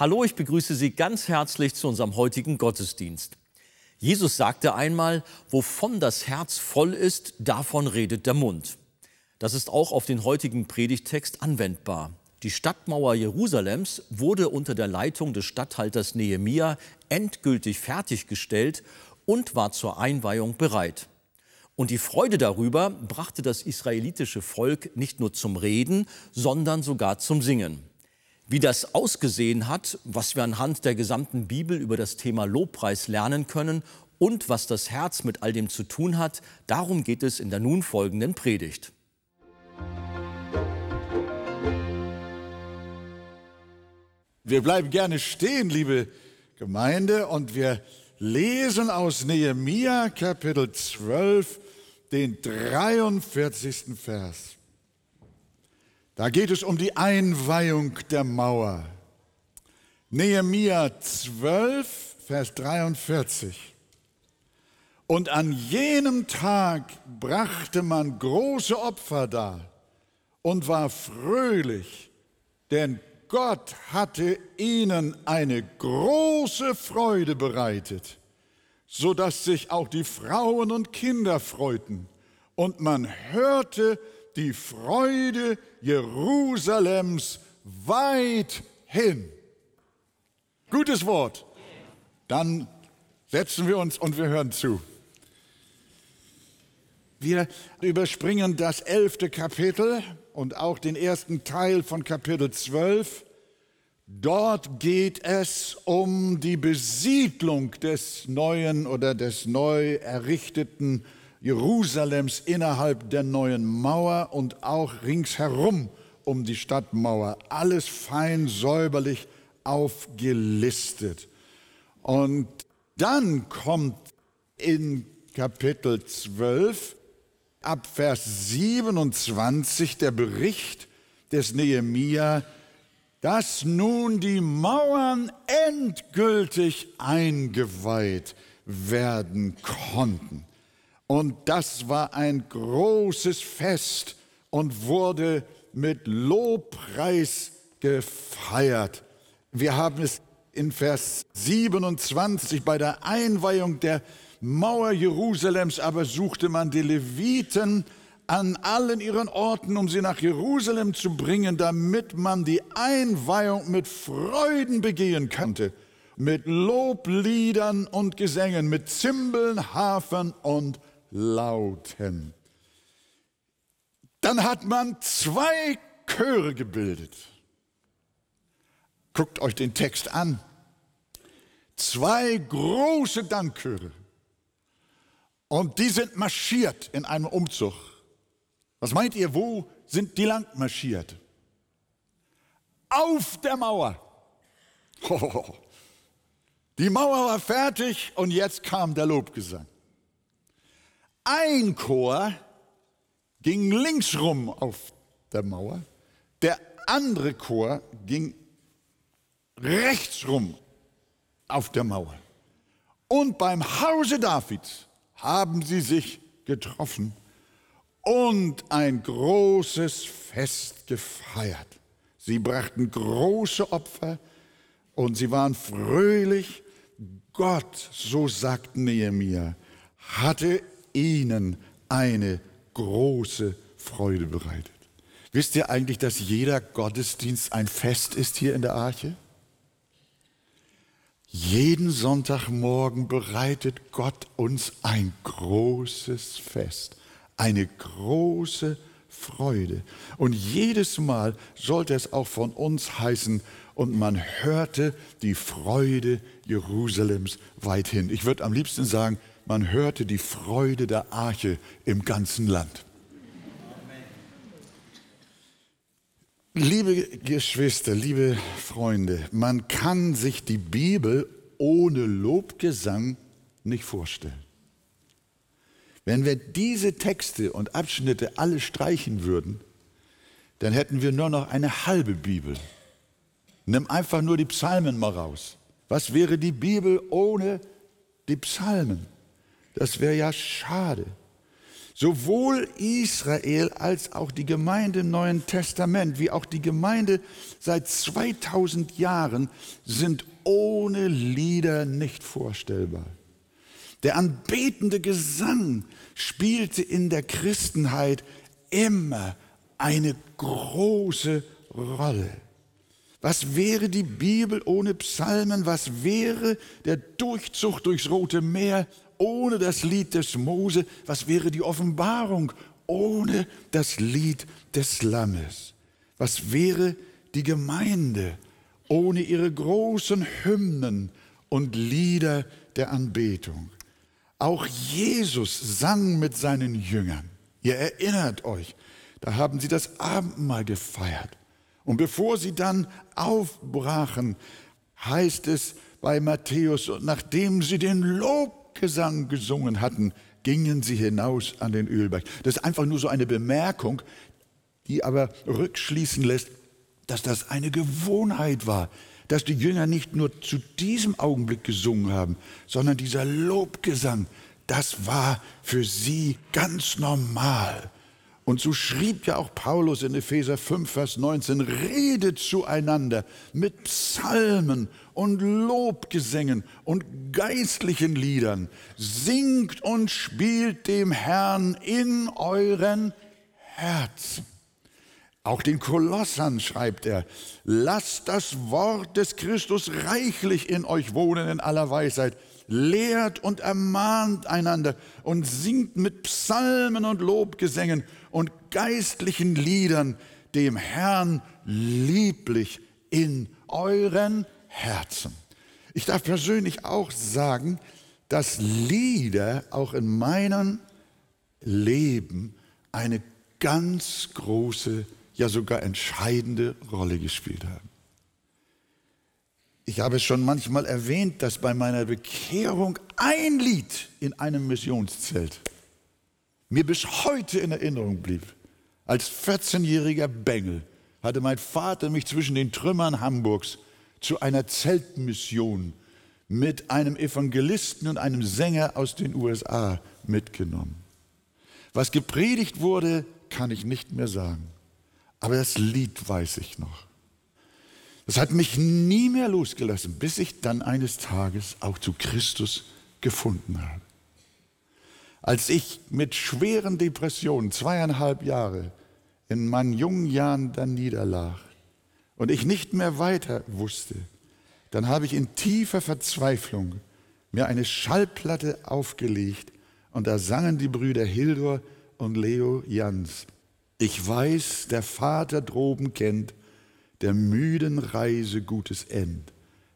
Hallo, ich begrüße Sie ganz herzlich zu unserem heutigen Gottesdienst. Jesus sagte einmal, wovon das Herz voll ist, davon redet der Mund. Das ist auch auf den heutigen Predigtext anwendbar. Die Stadtmauer Jerusalems wurde unter der Leitung des Statthalters Nehemia endgültig fertiggestellt und war zur Einweihung bereit. Und die Freude darüber brachte das israelitische Volk nicht nur zum Reden, sondern sogar zum Singen. Wie das ausgesehen hat, was wir anhand der gesamten Bibel über das Thema Lobpreis lernen können und was das Herz mit all dem zu tun hat, darum geht es in der nun folgenden Predigt. Wir bleiben gerne stehen, liebe Gemeinde, und wir lesen aus Nehemia Kapitel 12 den 43. Vers. Da geht es um die Einweihung der Mauer. Nehemia 12, Vers 43. Und an jenem Tag brachte man große Opfer dar und war fröhlich, denn Gott hatte ihnen eine große Freude bereitet, so dass sich auch die Frauen und Kinder freuten. Und man hörte die Freude Jerusalems weit hin. Gutes Wort. Dann setzen wir uns und wir hören zu. Wir überspringen das elfte Kapitel und auch den ersten Teil von Kapitel 12. Dort geht es um die Besiedlung des neuen oder des neu errichteten Jerusalems innerhalb der neuen Mauer und auch ringsherum um die Stadtmauer. Alles fein säuberlich aufgelistet. Und dann kommt in Kapitel 12 ab Vers 27 der Bericht des Nehemia, dass nun die Mauern endgültig eingeweiht werden konnten. Und das war ein großes Fest und wurde mit Lobpreis gefeiert. Wir haben es in Vers 27 bei der Einweihung der Mauer Jerusalems, aber suchte man die Leviten an allen ihren Orten, um sie nach Jerusalem zu bringen, damit man die Einweihung mit Freuden begehen konnte, mit Lobliedern und Gesängen, mit Zimbeln, Hafen und lauten. Dann hat man zwei Chöre gebildet. Guckt euch den Text an. Zwei große Dankchöre. Und die sind marschiert in einem Umzug. Was meint ihr, wo sind die lang marschiert? Auf der Mauer. Die Mauer war fertig und jetzt kam der Lobgesang. Ein Chor ging links rum auf der Mauer, der andere Chor ging rechts rum auf der Mauer. Und beim Hause Davids haben sie sich getroffen und ein großes Fest gefeiert. Sie brachten große Opfer und sie waren fröhlich. Gott, so sagt Nehemiah, hatte ihnen eine große Freude bereitet. Wisst ihr eigentlich, dass jeder Gottesdienst ein Fest ist hier in der Arche? Jeden Sonntagmorgen bereitet Gott uns ein großes Fest, eine große Freude. Und jedes Mal sollte es auch von uns heißen, und man hörte die Freude Jerusalems weithin. Ich würde am liebsten sagen, man hörte die Freude der Arche im ganzen Land. Liebe Geschwister, liebe Freunde, man kann sich die Bibel ohne Lobgesang nicht vorstellen. Wenn wir diese Texte und Abschnitte alle streichen würden, dann hätten wir nur noch eine halbe Bibel. Nimm einfach nur die Psalmen mal raus. Was wäre die Bibel ohne die Psalmen? Das wäre ja schade. Sowohl Israel als auch die Gemeinde im Neuen Testament, wie auch die Gemeinde seit 2000 Jahren sind ohne Lieder nicht vorstellbar. Der anbetende Gesang spielte in der Christenheit immer eine große Rolle. Was wäre die Bibel ohne Psalmen? Was wäre der Durchzug durchs Rote Meer ohne das Lied des Mose? Was wäre die Offenbarung ohne das Lied des Lammes? Was wäre die Gemeinde ohne ihre großen Hymnen und Lieder der Anbetung? Auch Jesus sang mit seinen Jüngern. Ihr erinnert euch, da haben sie das Abendmahl gefeiert. Und bevor sie dann aufbrachen, heißt es bei Matthäus, nachdem sie den Lobgesang gesungen hatten, gingen sie hinaus an den Ölberg. Das ist einfach nur so eine Bemerkung, die aber rückschließen lässt, dass das eine Gewohnheit war, dass die Jünger nicht nur zu diesem Augenblick gesungen haben, sondern dieser Lobgesang, das war für sie ganz normal. Und so schrieb ja auch Paulus in Epheser 5, Vers 19, redet zueinander mit Psalmen und Lobgesängen und geistlichen Liedern, singt und spielt dem Herrn in euren Herzen. Auch den Kolossern schreibt er, lasst das Wort des Christus reichlich in euch wohnen in aller Weisheit lehrt und ermahnt einander und singt mit Psalmen und Lobgesängen und geistlichen Liedern dem Herrn lieblich in euren Herzen. Ich darf persönlich auch sagen, dass Lieder auch in meinem Leben eine ganz große, ja sogar entscheidende Rolle gespielt haben. Ich habe es schon manchmal erwähnt, dass bei meiner Bekehrung ein Lied in einem Missionszelt mir bis heute in Erinnerung blieb. Als 14-jähriger Bengel hatte mein Vater mich zwischen den Trümmern Hamburgs zu einer Zeltmission mit einem Evangelisten und einem Sänger aus den USA mitgenommen. Was gepredigt wurde, kann ich nicht mehr sagen. Aber das Lied weiß ich noch. Das hat mich nie mehr losgelassen, bis ich dann eines Tages auch zu Christus gefunden habe. Als ich mit schweren Depressionen zweieinhalb Jahre in meinen jungen Jahren dann niederlag und ich nicht mehr weiter wusste, dann habe ich in tiefer Verzweiflung mir eine Schallplatte aufgelegt und da sangen die Brüder Hildur und Leo Jans. Ich weiß, der Vater droben kennt der müden Reise gutes End.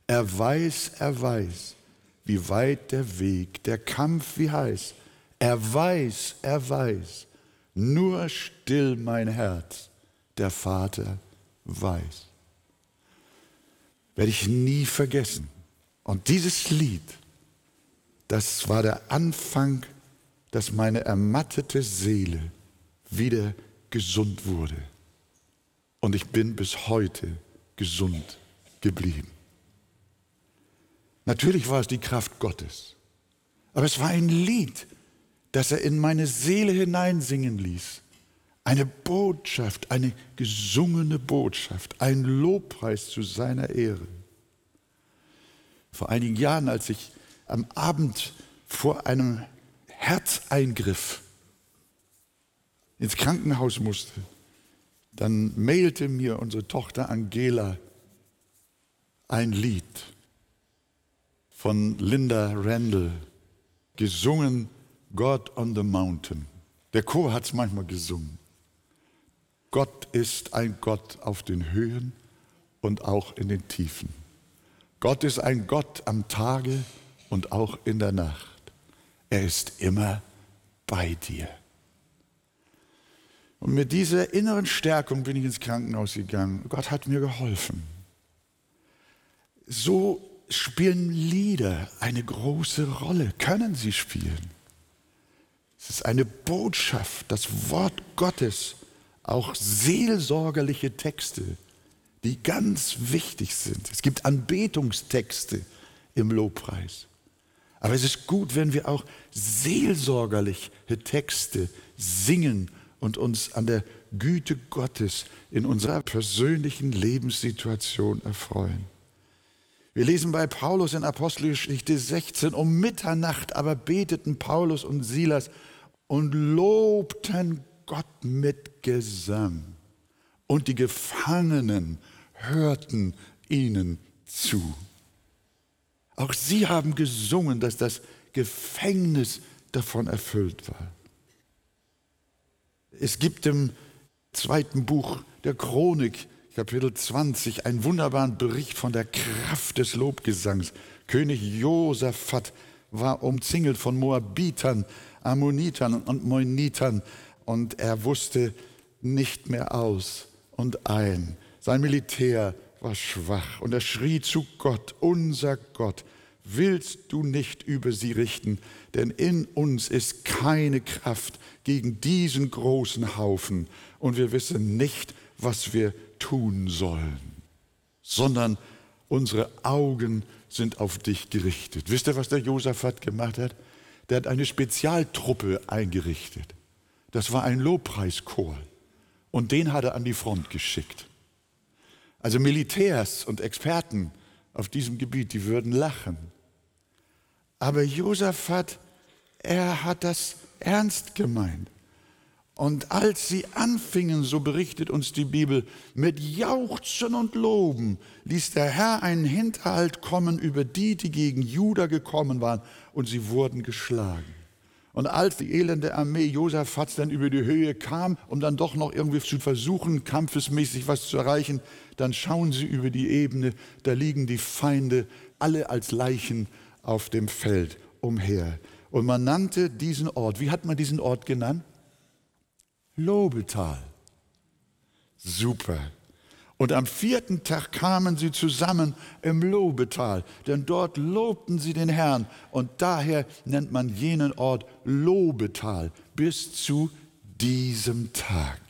Er weiß, er weiß, wie weit der Weg, der Kampf wie heiß. Er weiß, er weiß, nur still mein Herz, der Vater weiß. Werde ich nie vergessen. Und dieses Lied, das war der Anfang, dass meine ermattete Seele wieder gesund wurde. Und ich bin bis heute gesund geblieben. Natürlich war es die Kraft Gottes, aber es war ein Lied, das er in meine Seele hineinsingen ließ. Eine Botschaft, eine gesungene Botschaft, ein Lobpreis zu seiner Ehre. Vor einigen Jahren, als ich am Abend vor einem Herzeingriff ins Krankenhaus musste, dann mailte mir unsere Tochter Angela ein Lied von Linda Randall, gesungen God on the Mountain. Der Chor hat es manchmal gesungen. Gott ist ein Gott auf den Höhen und auch in den Tiefen. Gott ist ein Gott am Tage und auch in der Nacht. Er ist immer bei dir. Und mit dieser inneren Stärkung bin ich ins Krankenhaus gegangen. Gott hat mir geholfen. So spielen Lieder eine große Rolle, können sie spielen. Es ist eine Botschaft, das Wort Gottes, auch seelsorgerliche Texte, die ganz wichtig sind. Es gibt Anbetungstexte im Lobpreis. Aber es ist gut, wenn wir auch seelsorgerliche Texte singen und uns an der Güte Gottes in unserer persönlichen Lebenssituation erfreuen. Wir lesen bei Paulus in Apostelgeschichte 16, um Mitternacht aber beteten Paulus und Silas und lobten Gott mit Gesang. Und die Gefangenen hörten ihnen zu. Auch sie haben gesungen, dass das Gefängnis davon erfüllt war. Es gibt im zweiten Buch der Chronik, Kapitel 20, einen wunderbaren Bericht von der Kraft des Lobgesangs. König Josaphat war umzingelt von Moabitern, Ammonitern und Moinitern und er wusste nicht mehr aus und ein. Sein Militär war schwach und er schrie zu Gott, unser Gott, willst du nicht über sie richten, denn in uns ist keine Kraft gegen diesen großen Haufen und wir wissen nicht, was wir tun sollen, sondern unsere Augen sind auf dich gerichtet. Wisst ihr, was der Josaphat gemacht hat? Der hat eine Spezialtruppe eingerichtet. Das war ein Lobpreischor und den hat er an die Front geschickt. Also Militärs und Experten auf diesem Gebiet, die würden lachen. Aber Josaphat, er hat das ernst gemeint. Und als sie anfingen, so berichtet uns die Bibel, mit Jauchzen und Loben, ließ der Herr einen Hinterhalt kommen über die, die gegen Juda gekommen waren, und sie wurden geschlagen. Und als die elende Armee Josaphat dann über die Höhe kam, um dann doch noch irgendwie zu versuchen, kampfesmäßig was zu erreichen, dann schauen sie über die Ebene, da liegen die Feinde alle als Leichen auf dem Feld umher. Und man nannte diesen Ort, wie hat man diesen Ort genannt? Lobetal. Super. Und am vierten Tag kamen sie zusammen im Lobetal, denn dort lobten sie den Herrn. Und daher nennt man jenen Ort Lobetal bis zu diesem Tag.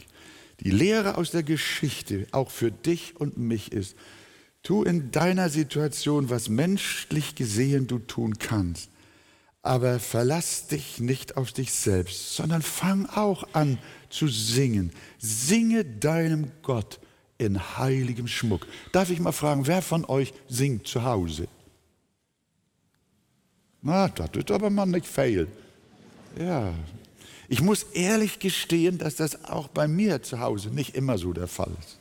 Die Lehre aus der Geschichte, auch für dich und mich, ist, tu in deiner Situation, was menschlich gesehen du tun kannst. Aber verlass dich nicht auf dich selbst, sondern fang auch an zu singen. Singe deinem Gott in heiligem Schmuck. Darf ich mal fragen, wer von euch singt zu Hause? Na, das ist aber mal nicht fail. Ja. Ich muss ehrlich gestehen, dass das auch bei mir zu Hause nicht immer so der Fall ist.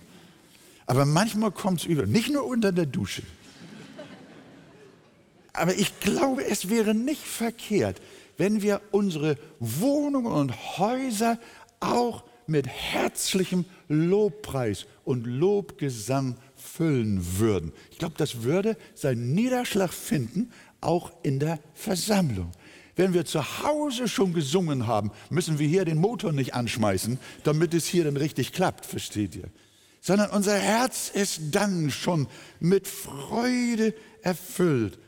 Aber manchmal kommt es über, nicht nur unter der Dusche. Aber ich glaube, es wäre nicht verkehrt, wenn wir unsere Wohnungen und Häuser auch mit herzlichem Lobpreis und Lobgesang füllen würden. Ich glaube, das würde seinen Niederschlag finden, auch in der Versammlung. Wenn wir zu Hause schon gesungen haben, müssen wir hier den Motor nicht anschmeißen, damit es hier dann richtig klappt, versteht ihr? Sondern unser Herz ist dann schon mit Freude erfüllt.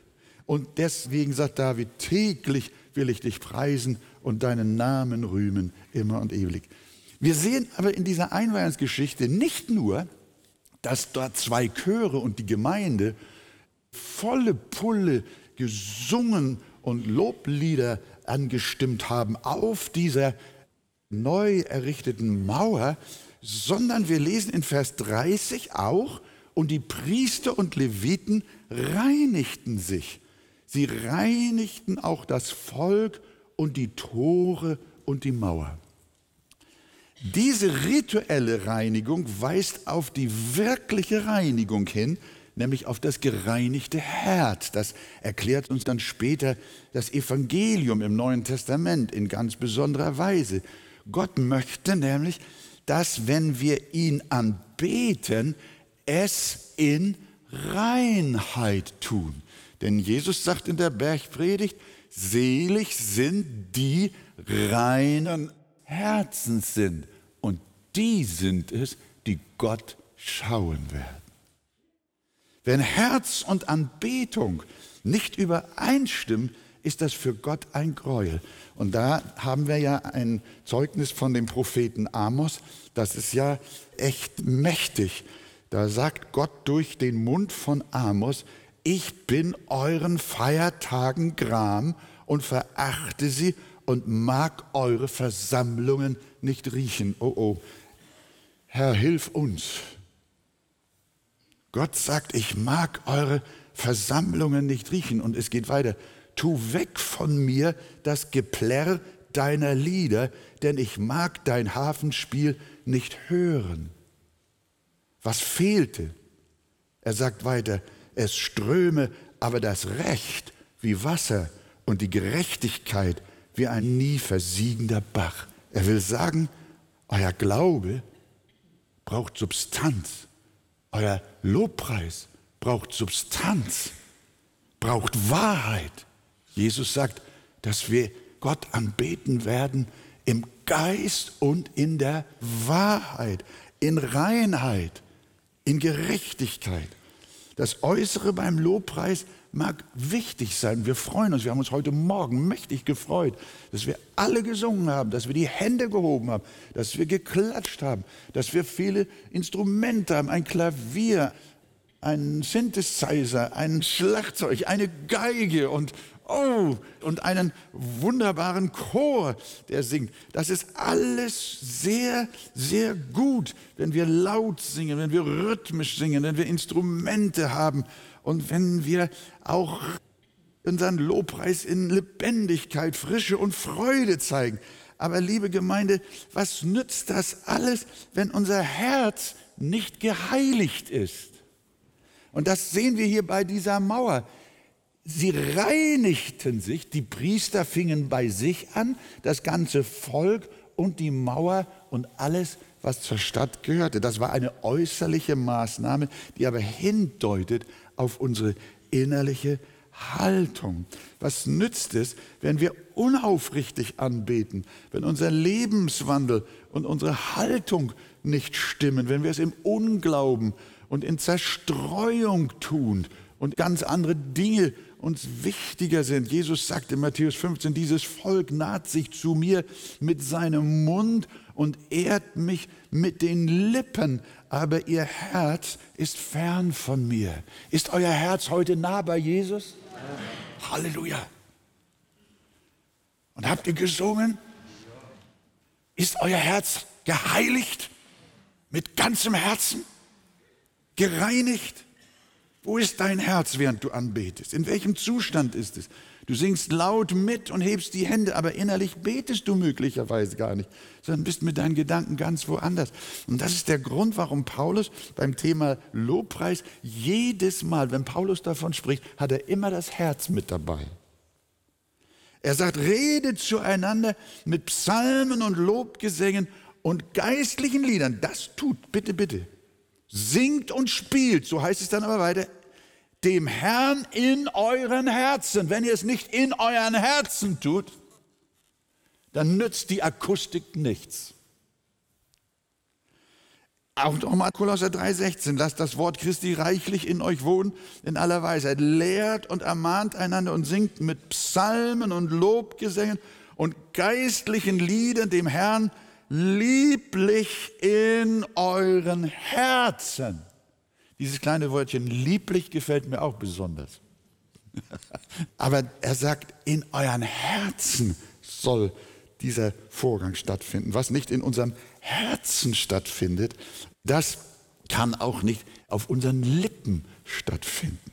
Und deswegen sagt David, täglich will ich dich preisen und deinen Namen rühmen, immer und ewig. Wir sehen aber in dieser Einweihungsgeschichte nicht nur, dass dort zwei Chöre und die Gemeinde volle Pulle gesungen und Loblieder angestimmt haben auf dieser neu errichteten Mauer, sondern wir lesen in Vers 30 auch, und die Priester und Leviten reinigten sich. Sie reinigten auch das Volk und die Tore und die Mauer. Diese rituelle Reinigung weist auf die wirkliche Reinigung hin, nämlich auf das gereinigte Herz. Das erklärt uns dann später das Evangelium im Neuen Testament in ganz besonderer Weise. Gott möchte nämlich, dass wenn wir ihn anbeten, es in Reinheit tun. Denn Jesus sagt in der Bergpredigt, selig sind die reinen Herzens sind. Und die sind es, die Gott schauen werden. Wenn Herz und Anbetung nicht übereinstimmen, ist das für Gott ein Gräuel. Und da haben wir ja ein Zeugnis von dem Propheten Amos, das ist ja echt mächtig. Da sagt Gott durch den Mund von Amos, ich bin euren Feiertagen Gram und verachte sie und mag eure Versammlungen nicht riechen. Oh oh, Herr, hilf uns. Gott sagt, ich mag eure Versammlungen nicht riechen. Und es geht weiter. Tu weg von mir das Geplärr deiner Lieder, denn ich mag dein Hafenspiel nicht hören. Was fehlte? Er sagt weiter, es ströme aber das Recht wie Wasser und die Gerechtigkeit wie ein nie versiegender Bach. Er will sagen, euer Glaube braucht Substanz, euer Lobpreis braucht Substanz, braucht Wahrheit. Jesus sagt, dass wir Gott anbeten werden im Geist und in der Wahrheit, in Reinheit, in Gerechtigkeit. Das Äußere beim Lobpreis mag wichtig sein. Wir freuen uns. Wir haben uns heute Morgen mächtig gefreut, dass wir alle gesungen haben, dass wir die Hände gehoben haben, dass wir geklatscht haben, dass wir viele Instrumente haben, ein Klavier, ein Synthesizer, ein Schlagzeug, eine Geige und oh, und einen wunderbaren Chor, der singt. Das ist alles sehr, sehr gut, wenn wir laut singen, wenn wir rhythmisch singen, wenn wir Instrumente haben und wenn wir auch unseren Lobpreis in Lebendigkeit, Frische und Freude zeigen. Aber liebe Gemeinde, was nützt das alles, wenn unser Herz nicht geheiligt ist? Und das sehen wir hier bei dieser Mauer. Sie reinigten sich, die Priester fingen bei sich an, das ganze Volk und die Mauer und alles, was zur Stadt gehörte. Das war eine äußerliche Maßnahme, die aber hindeutet auf unsere innerliche Haltung. Was nützt es, wenn wir unaufrichtig anbeten, wenn unser Lebenswandel und unsere Haltung nicht stimmen, wenn wir es im Unglauben und in Zerstreuung tun und ganz andere Dinge uns wichtiger sind. Jesus sagt in Matthäus 15, dieses Volk naht sich zu mir mit seinem Mund und ehrt mich mit den Lippen, aber ihr Herz ist fern von mir. Ist euer Herz heute nah bei Jesus? Ja. Halleluja. Und habt ihr gesungen? Ist euer Herz geheiligt mit ganzem Herzen? Gereinigt? Wo ist dein Herz, während du anbetest? In welchem Zustand ist es? Du singst laut mit und hebst die Hände, aber innerlich betest du möglicherweise gar nicht, sondern bist mit deinen Gedanken ganz woanders. Und das ist der Grund, warum Paulus beim Thema Lobpreis jedes Mal, wenn Paulus davon spricht, hat er immer das Herz mit dabei. Er sagt, redet zueinander mit Psalmen und Lobgesängen und geistlichen Liedern. Das tut, bitte, bitte singt und spielt, so heißt es dann aber weiter, dem Herrn in euren Herzen. Wenn ihr es nicht in euren Herzen tut, dann nützt die Akustik nichts. Auch nochmal Kolosser 3,16, lasst das Wort Christi reichlich in euch wohnen, in aller Weisheit. Lehrt und ermahnt einander und singt mit Psalmen und Lobgesängen und geistlichen Liedern dem Herrn lieblich in euren Herzen. Dieses kleine Wörtchen lieblich gefällt mir auch besonders. Aber er sagt, in euren Herzen soll dieser Vorgang stattfinden. Was nicht in unserem Herzen stattfindet, das kann auch nicht auf unseren Lippen stattfinden.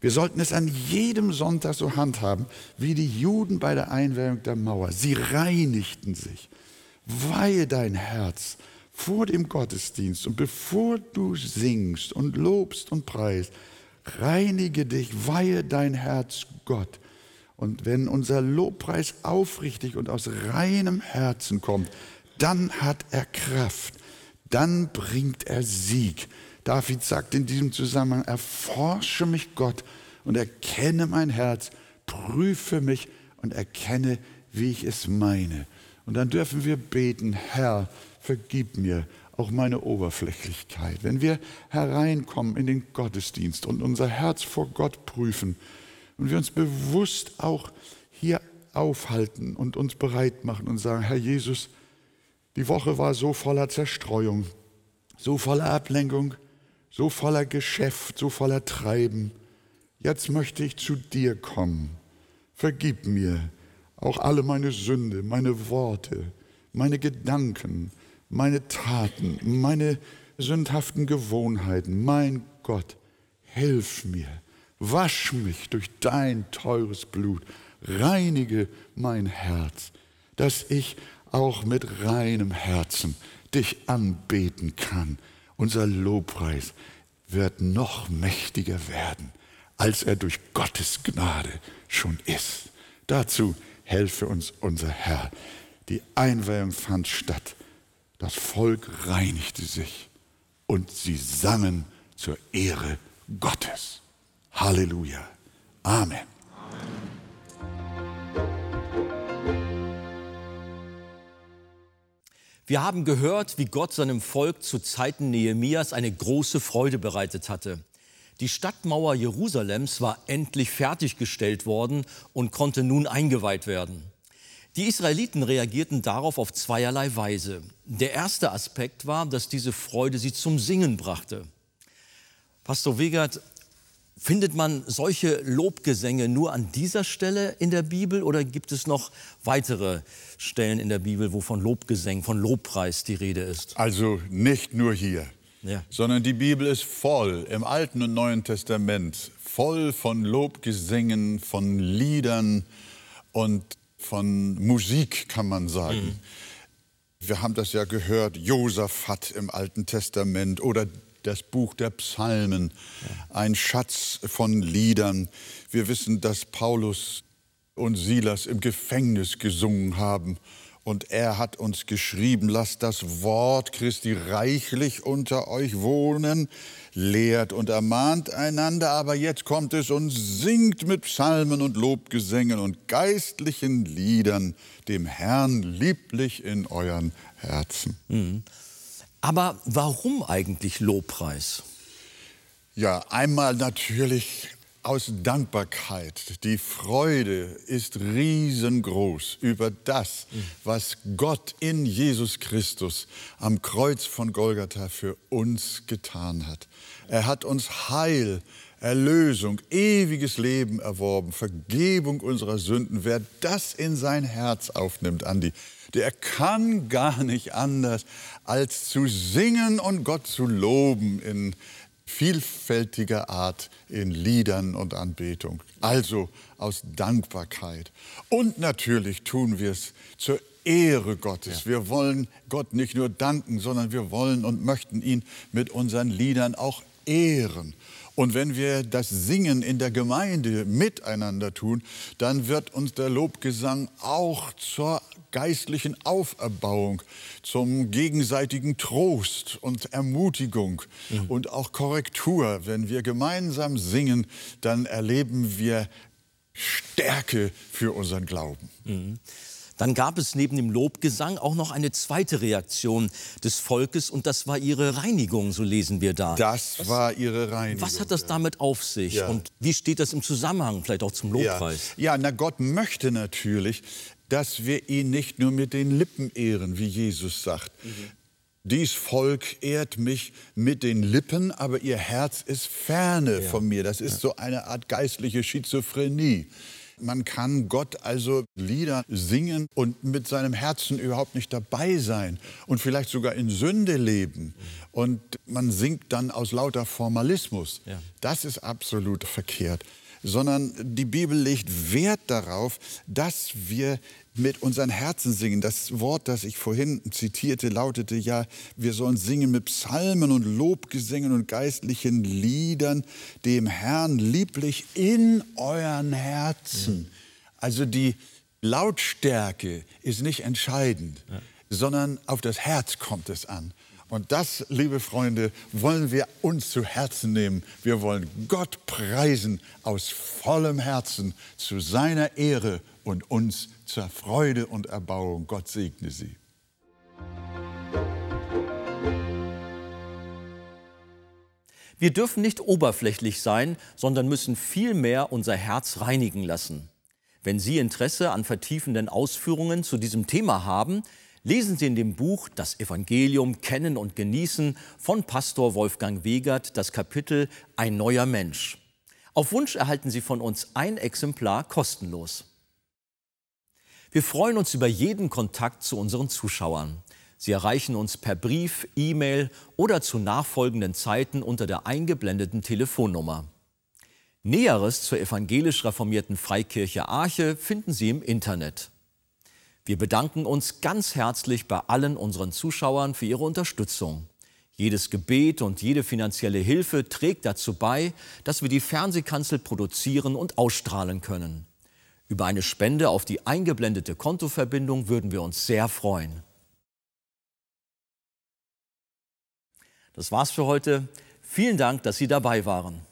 Wir sollten es an jedem Sonntag so handhaben, wie die Juden bei der Einweihung der Mauer. Sie reinigten sich weihe dein Herz vor dem Gottesdienst und bevor du singst und lobst und preist, reinige dich, weihe dein Herz Gott. Und wenn unser Lobpreis aufrichtig und aus reinem Herzen kommt, dann hat er Kraft, dann bringt er Sieg. David sagt in diesem Zusammenhang, erforsche mich Gott und erkenne mein Herz, prüfe mich und erkenne, wie ich es meine. Und dann dürfen wir beten, Herr, vergib mir auch meine Oberflächlichkeit. Wenn wir hereinkommen in den Gottesdienst und unser Herz vor Gott prüfen und wir uns bewusst auch hier aufhalten und uns bereit machen und sagen, Herr Jesus, die Woche war so voller Zerstreuung, so voller Ablenkung, so voller Geschäft, so voller Treiben. Jetzt möchte ich zu dir kommen. Vergib mir auch alle meine Sünde, meine Worte, meine Gedanken, meine Taten, meine sündhaften Gewohnheiten. Mein Gott, hilf mir, wasch mich durch dein teures Blut, reinige mein Herz, dass ich auch mit reinem Herzen dich anbeten kann. Unser Lobpreis wird noch mächtiger werden, als er durch Gottes Gnade schon ist. Dazu helfe uns unser Herr. Die Einweihung fand statt. Das Volk reinigte sich und sie sangen zur Ehre Gottes. Halleluja. Amen. Wir haben gehört, wie Gott seinem Volk zu Zeiten Nehemias eine große Freude bereitet hatte. Die Stadtmauer Jerusalems war endlich fertiggestellt worden und konnte nun eingeweiht werden. Die Israeliten reagierten darauf auf zweierlei Weise. Der erste Aspekt war, dass diese Freude sie zum Singen brachte. Pastor Wegert, findet man solche Lobgesänge nur an dieser Stelle in der Bibel oder gibt es noch weitere Stellen in der Bibel, wo von Lobgesängen, von Lobpreis die Rede ist? Also nicht nur hier, ja. sondern die Bibel ist voll im Alten und Neuen Testament, voll von Lobgesängen, von Liedern und von Musik, kann man sagen. Mhm. Wir haben das ja gehört, Josaphat im Alten Testament oder das Buch der Psalmen, ein Schatz von Liedern. Wir wissen, dass Paulus und Silas im Gefängnis gesungen haben. Und er hat uns geschrieben, lasst das Wort Christi reichlich unter euch wohnen, lehrt und ermahnt einander, aber jetzt kommt es und singt mit Psalmen und Lobgesängen und geistlichen Liedern dem Herrn lieblich in euren Herzen. Mhm. Aber warum eigentlich Lobpreis? Ja, einmal natürlich aus Dankbarkeit. Die Freude ist riesengroß über das, was Gott in Jesus Christus am Kreuz von Golgatha für uns getan hat. Er hat uns Heil, Erlösung, ewiges Leben erworben, Vergebung unserer Sünden. Wer das in sein Herz aufnimmt, Andi, der kann gar nicht anders, als zu singen und Gott zu loben in vielfältiger Art in Liedern und Anbetung. Also aus Dankbarkeit. Und natürlich tun wir es zur Ehre Gottes. Ja. Wir wollen Gott nicht nur danken, sondern wir wollen und möchten ihn mit unseren Liedern auch ehren. Und wenn wir das Singen in der Gemeinde miteinander tun, dann wird uns der Lobgesang auch zur geistlichen Auferbauung, zum gegenseitigen Trost und Ermutigung mhm. und auch Korrektur. Wenn wir gemeinsam singen, dann erleben wir Stärke für unseren Glauben. Mhm. Dann gab es neben dem Lobgesang auch noch eine zweite Reaktion des Volkes und das war ihre Reinigung, so lesen wir da. Das was, war ihre Reinigung. Was hat das damit auf sich ja. und wie steht das im Zusammenhang vielleicht auch zum Lobpreis? Ja. ja, na Gott möchte natürlich, dass wir ihn nicht nur mit den Lippen ehren, wie Jesus sagt. Mhm. Dies Volk ehrt mich mit den Lippen, aber ihr Herz ist ferne ja. von mir. Das ist ja. so eine Art geistliche Schizophrenie. Man kann Gott also Lieder singen und mit seinem Herzen überhaupt nicht dabei sein und vielleicht sogar in Sünde leben. Und man singt dann aus lauter Formalismus. Ja. Das ist absolut verkehrt sondern die Bibel legt Wert darauf, dass wir mit unseren Herzen singen. Das Wort, das ich vorhin zitierte, lautete ja, wir sollen singen mit Psalmen und Lobgesängen und geistlichen Liedern dem Herrn lieblich in euren Herzen. Also die Lautstärke ist nicht entscheidend, ja. sondern auf das Herz kommt es an. Und das, liebe Freunde, wollen wir uns zu Herzen nehmen. Wir wollen Gott preisen aus vollem Herzen zu seiner Ehre und uns zur Freude und Erbauung. Gott segne sie. Wir dürfen nicht oberflächlich sein, sondern müssen vielmehr unser Herz reinigen lassen. Wenn Sie Interesse an vertiefenden Ausführungen zu diesem Thema haben, lesen Sie in dem Buch Das Evangelium Kennen und Genießen von Pastor Wolfgang Wegert das Kapitel Ein neuer Mensch. Auf Wunsch erhalten Sie von uns ein Exemplar kostenlos. Wir freuen uns über jeden Kontakt zu unseren Zuschauern. Sie erreichen uns per Brief, E-Mail oder zu nachfolgenden Zeiten unter der eingeblendeten Telefonnummer. Näheres zur evangelisch reformierten Freikirche Arche finden Sie im Internet. Wir bedanken uns ganz herzlich bei allen unseren Zuschauern für ihre Unterstützung. Jedes Gebet und jede finanzielle Hilfe trägt dazu bei, dass wir die Fernsehkanzel produzieren und ausstrahlen können. Über eine Spende auf die eingeblendete Kontoverbindung würden wir uns sehr freuen. Das war's für heute. Vielen Dank, dass Sie dabei waren.